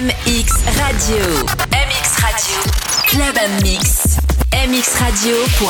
MX Radio. MX Radio. Club Mix. mxradio.fr.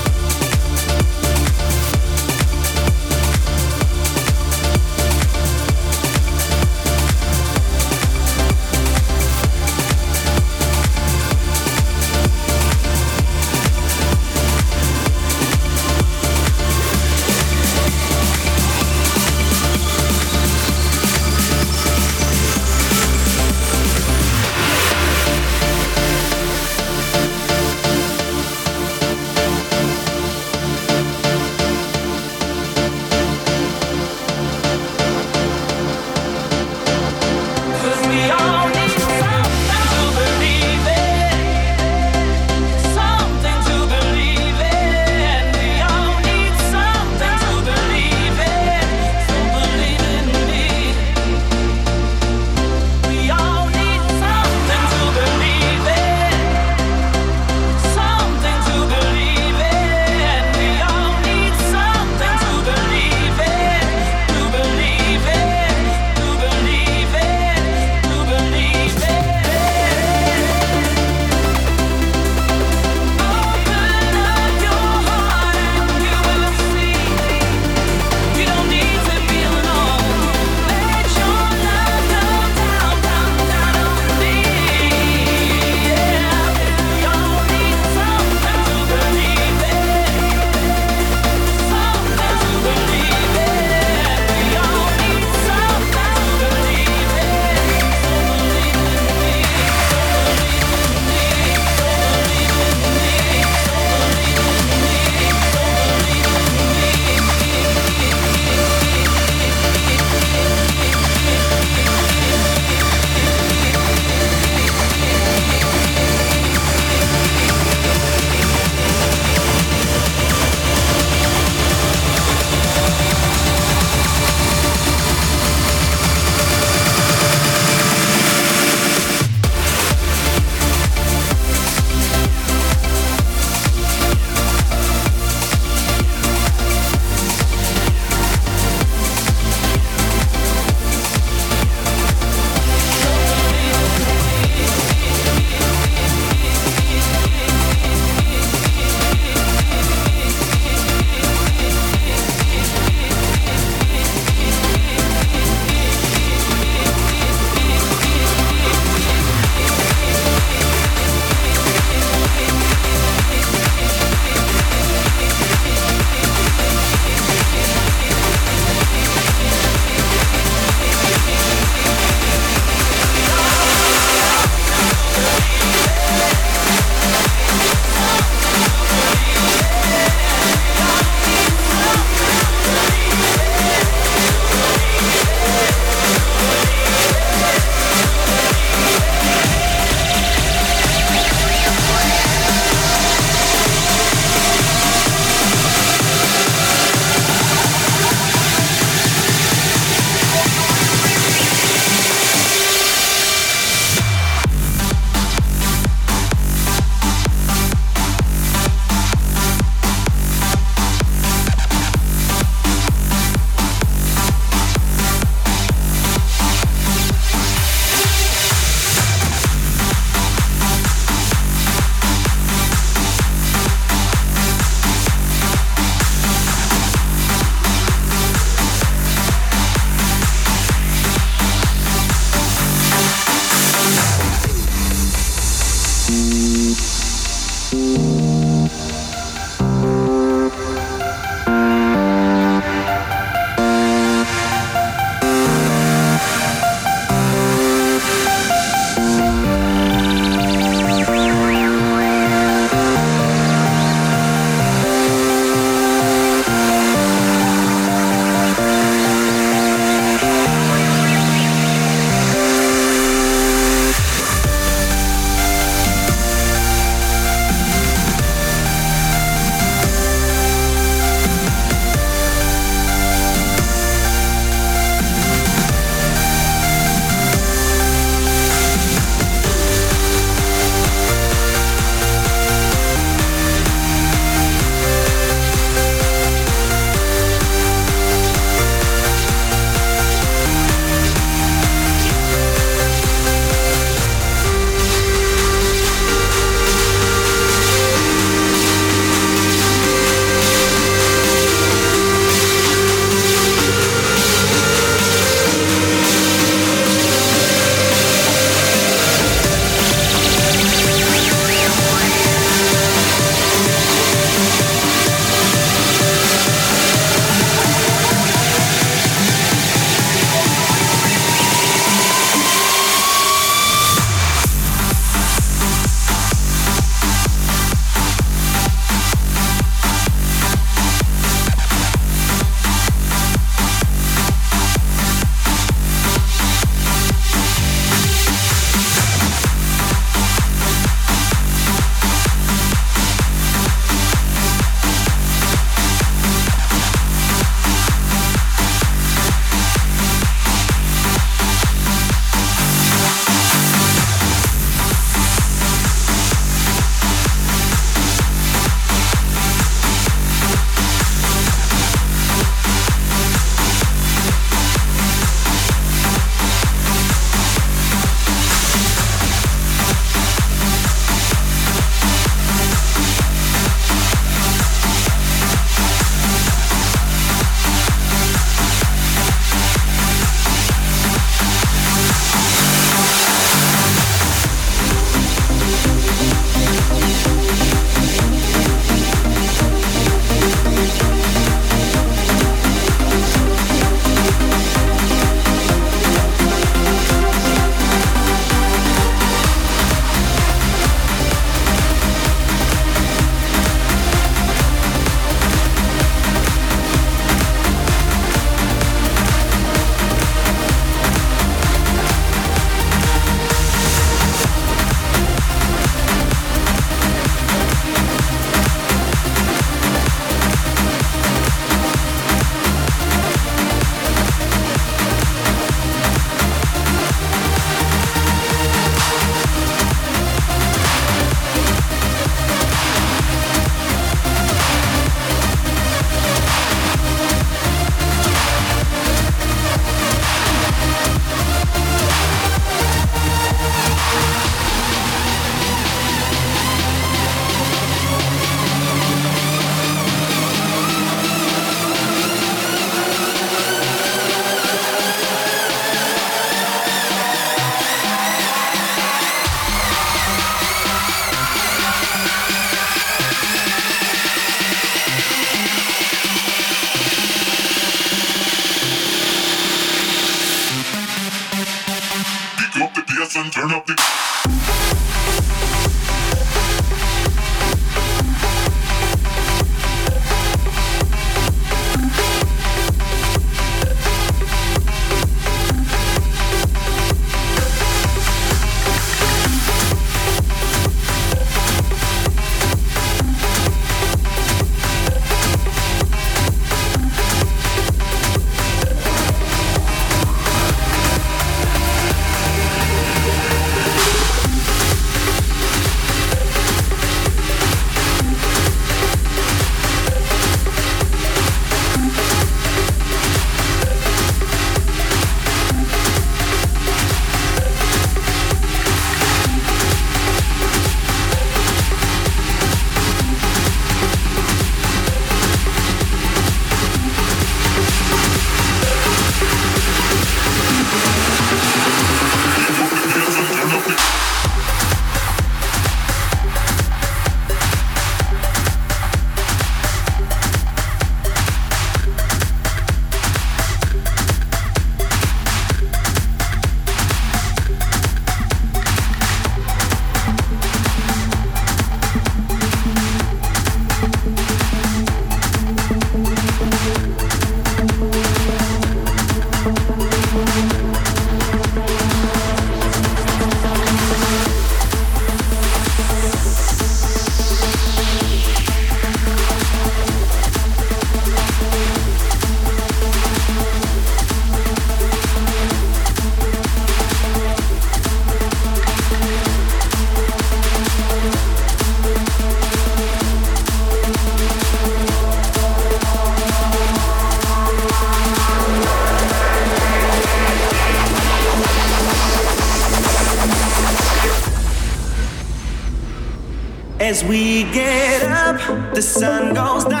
as we get up, the sun goes down.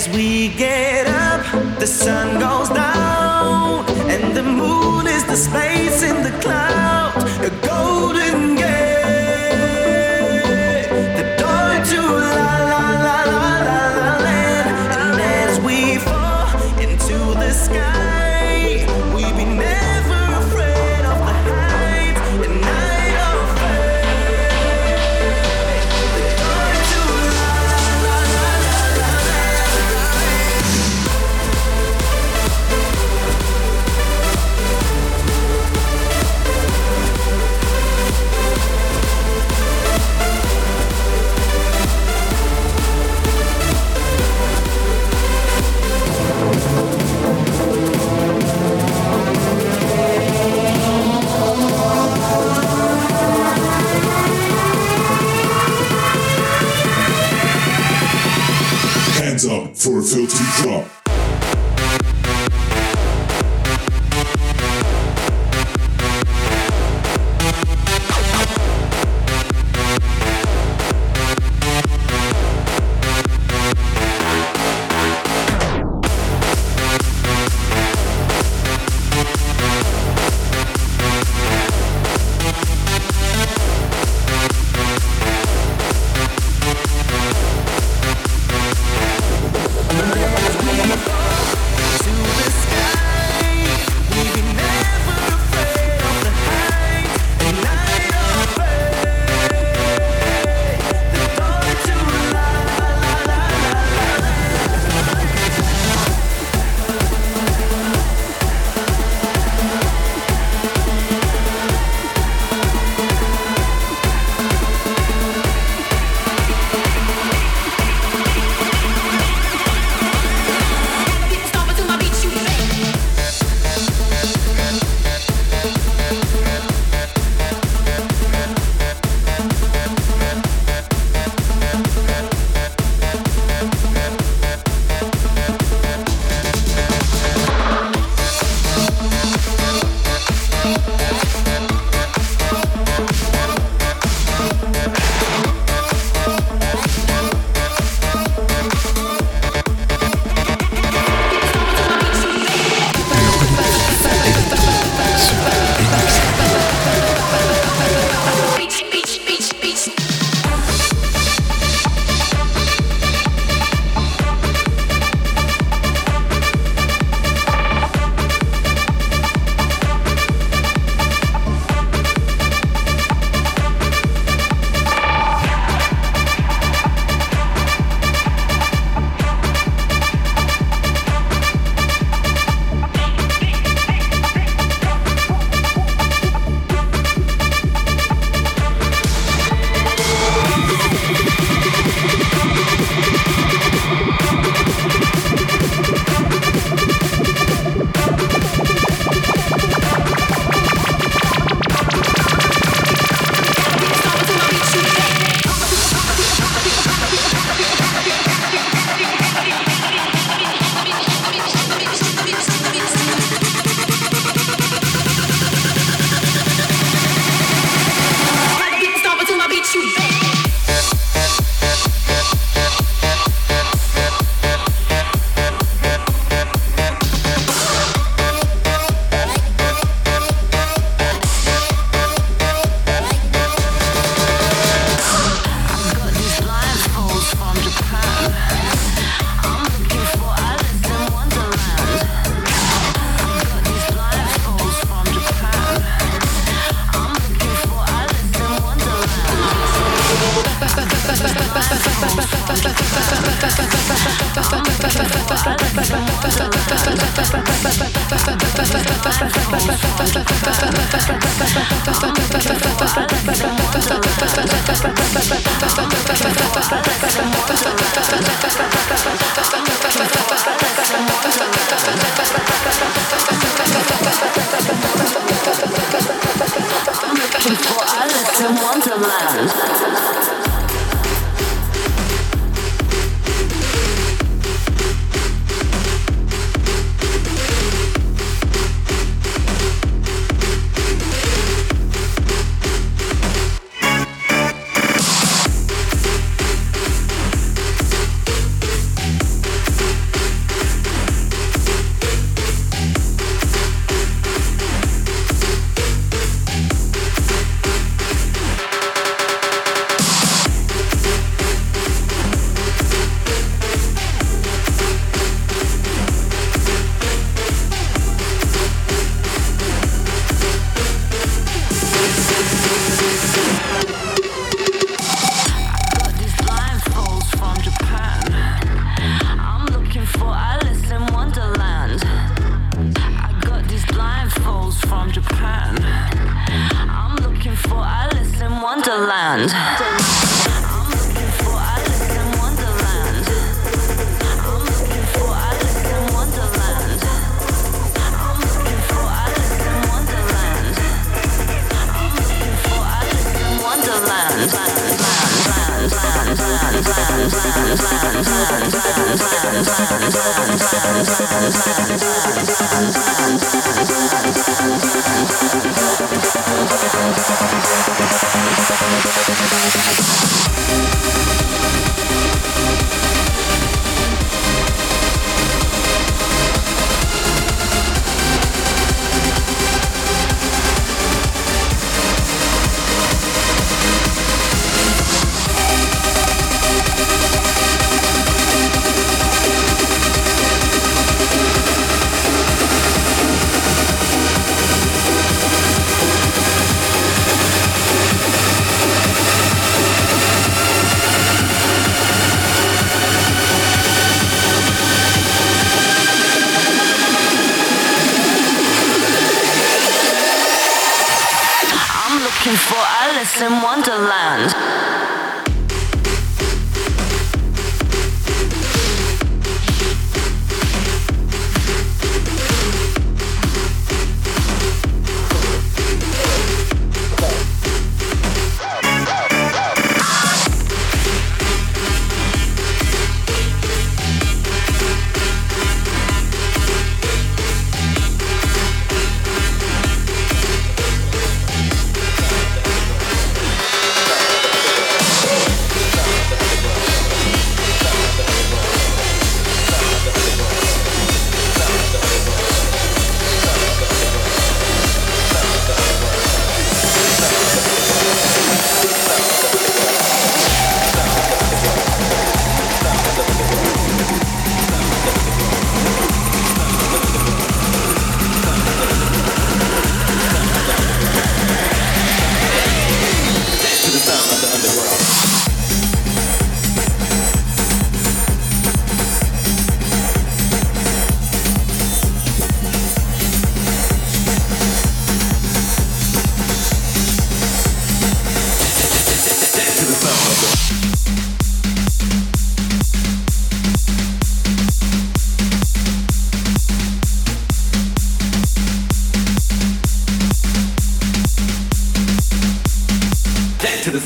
as we get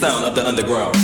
Thank you.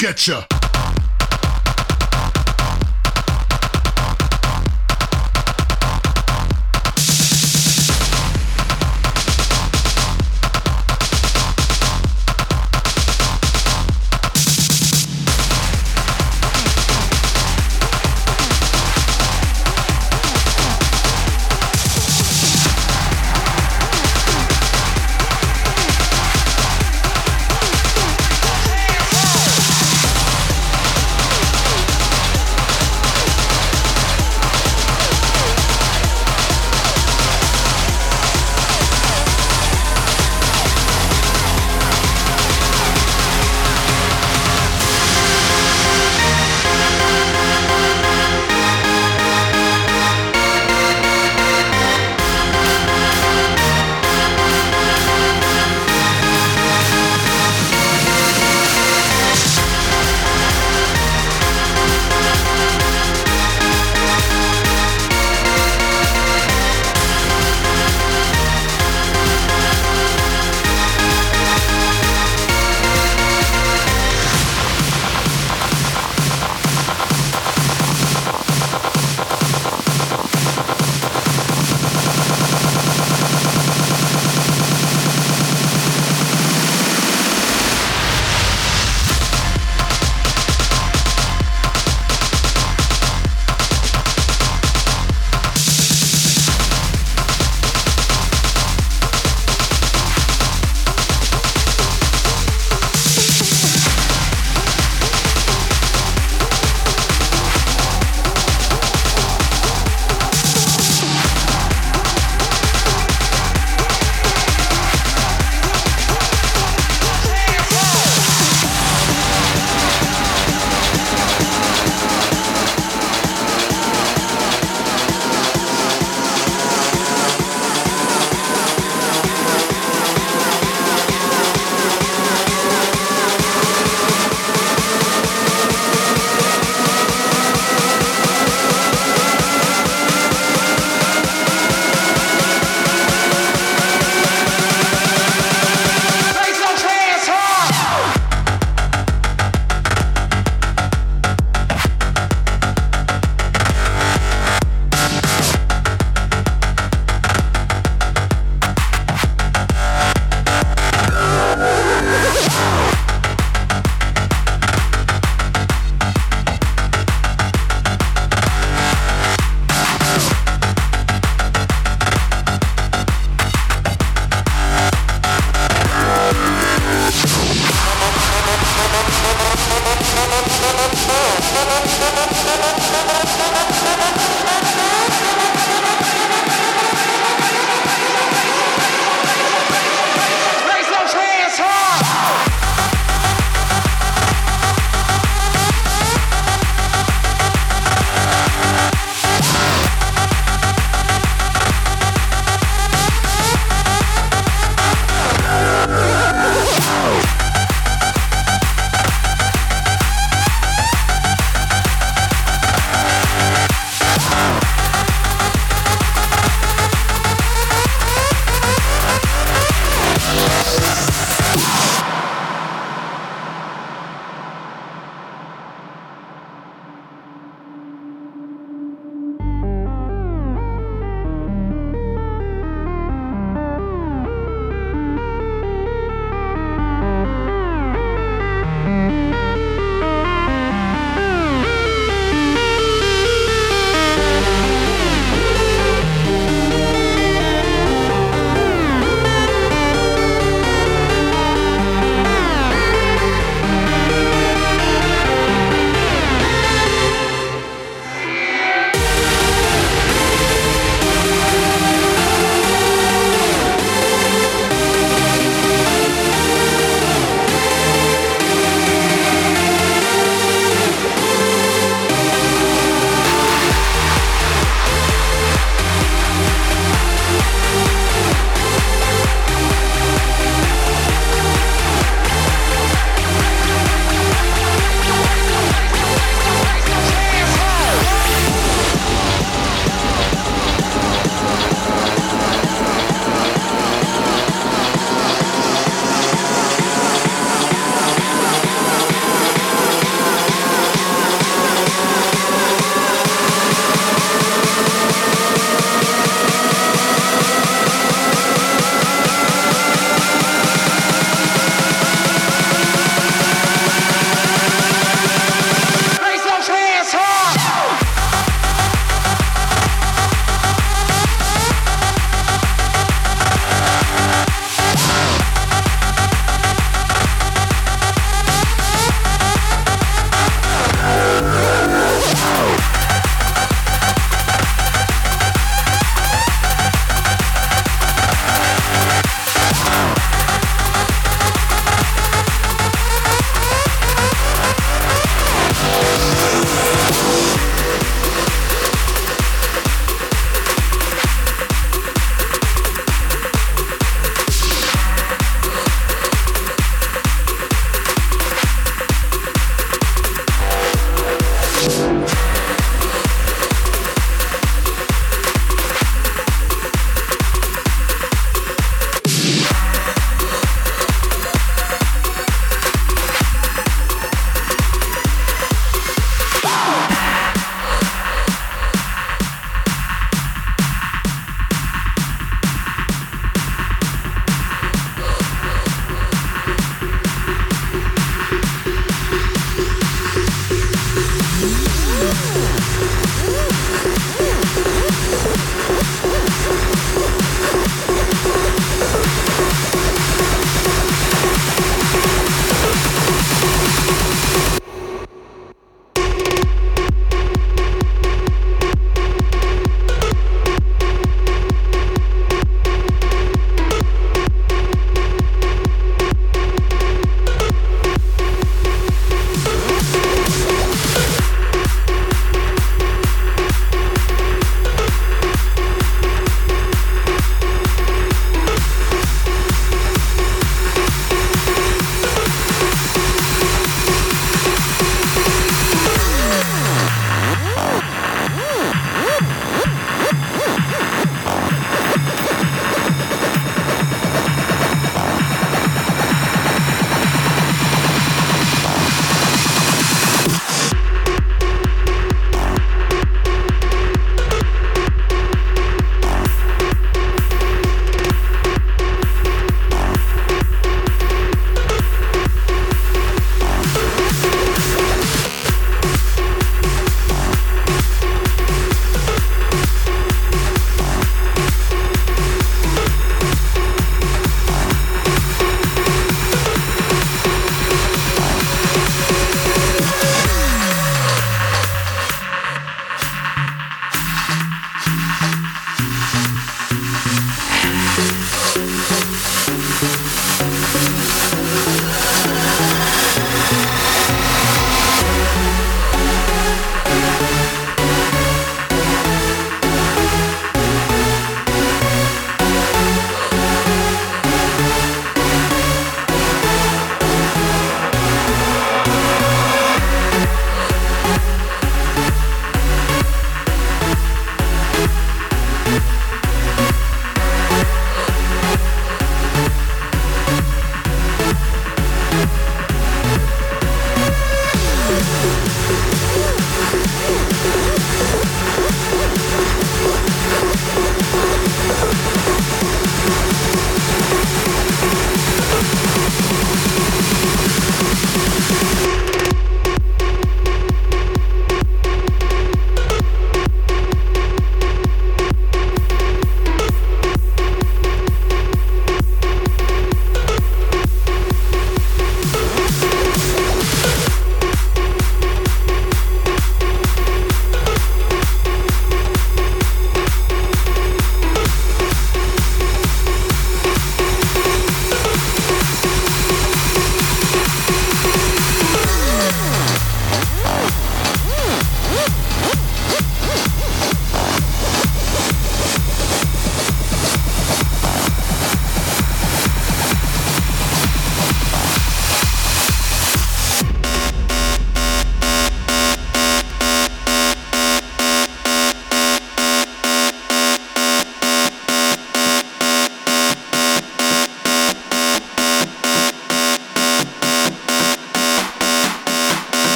Get you.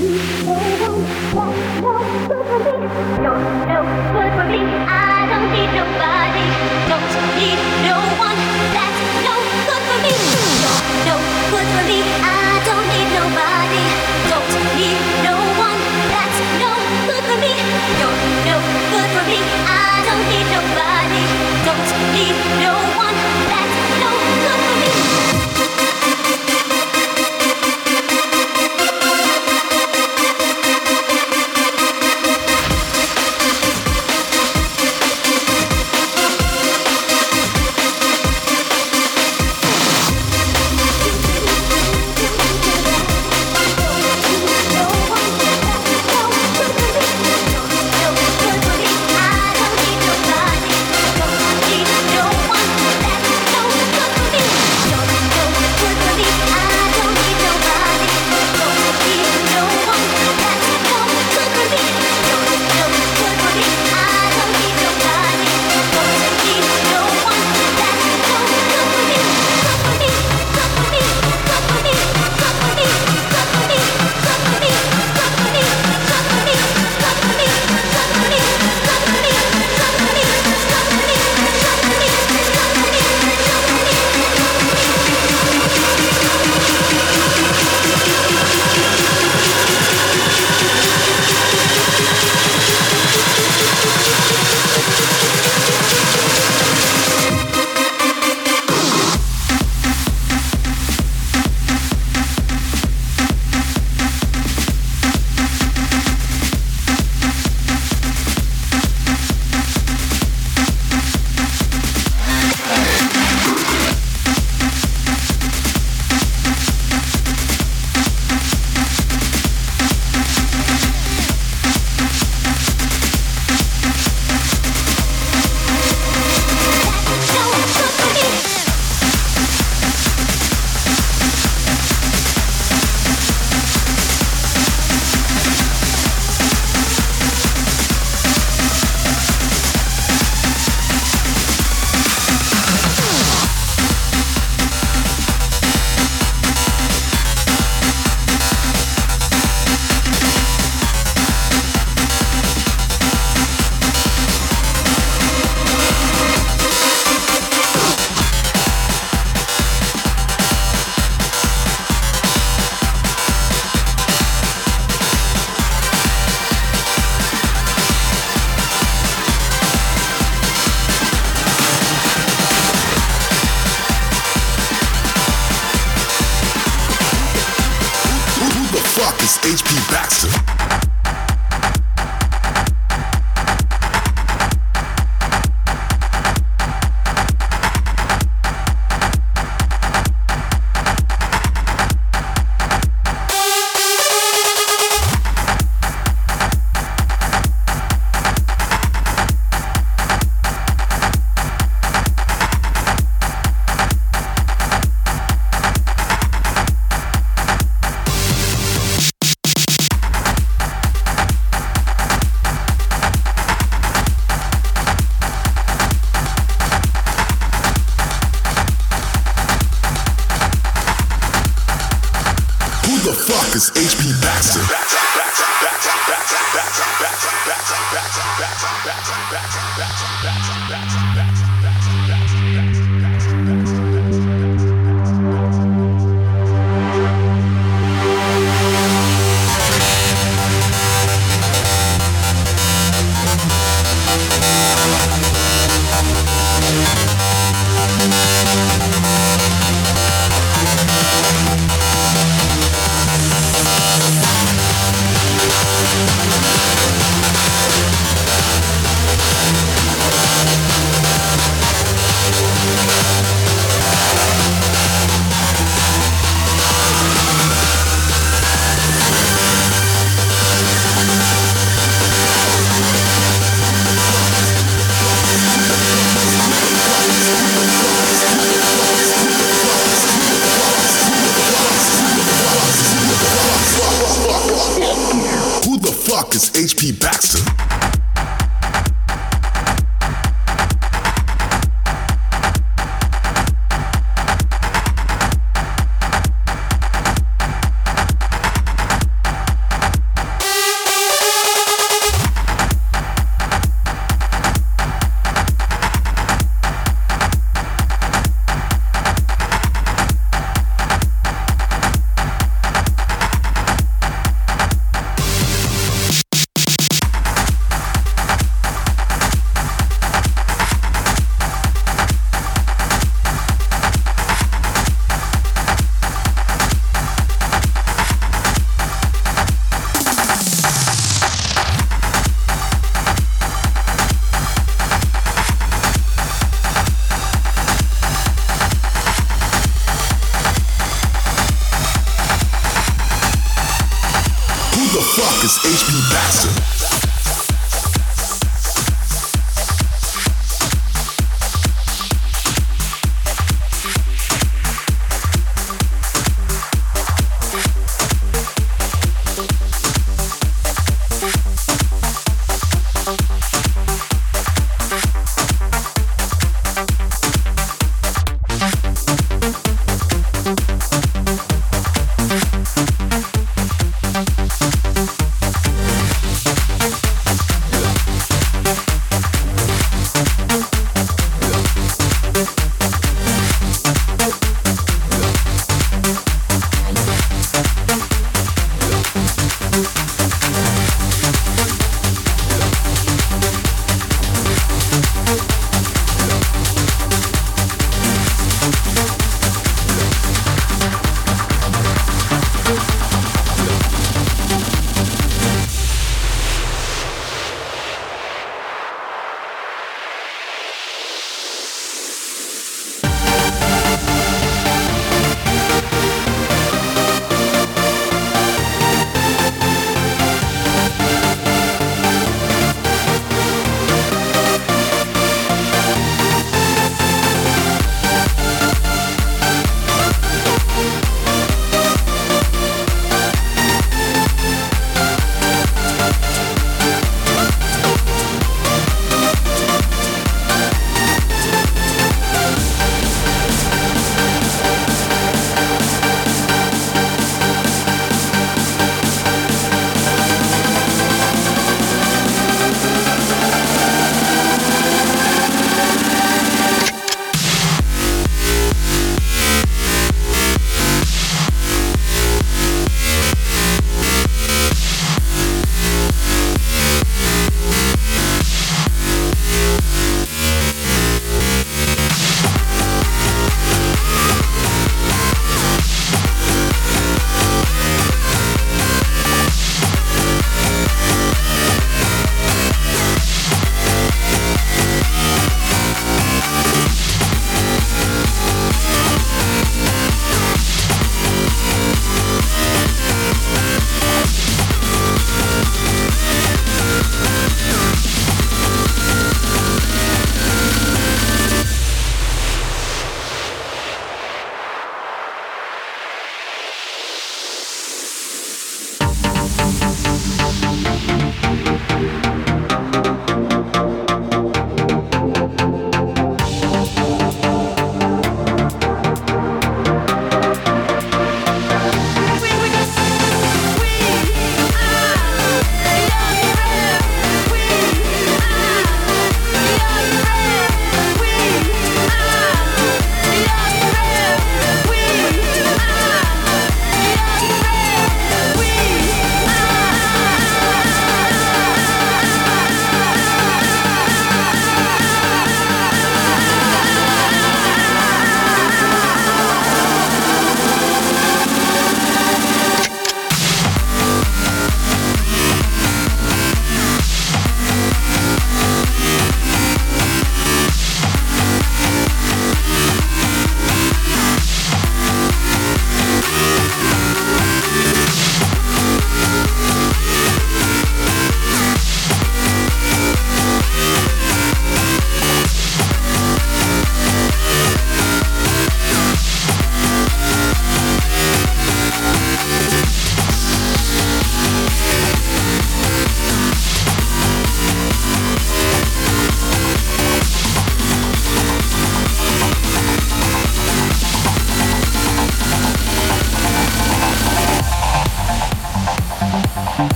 Don't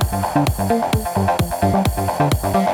Thank you.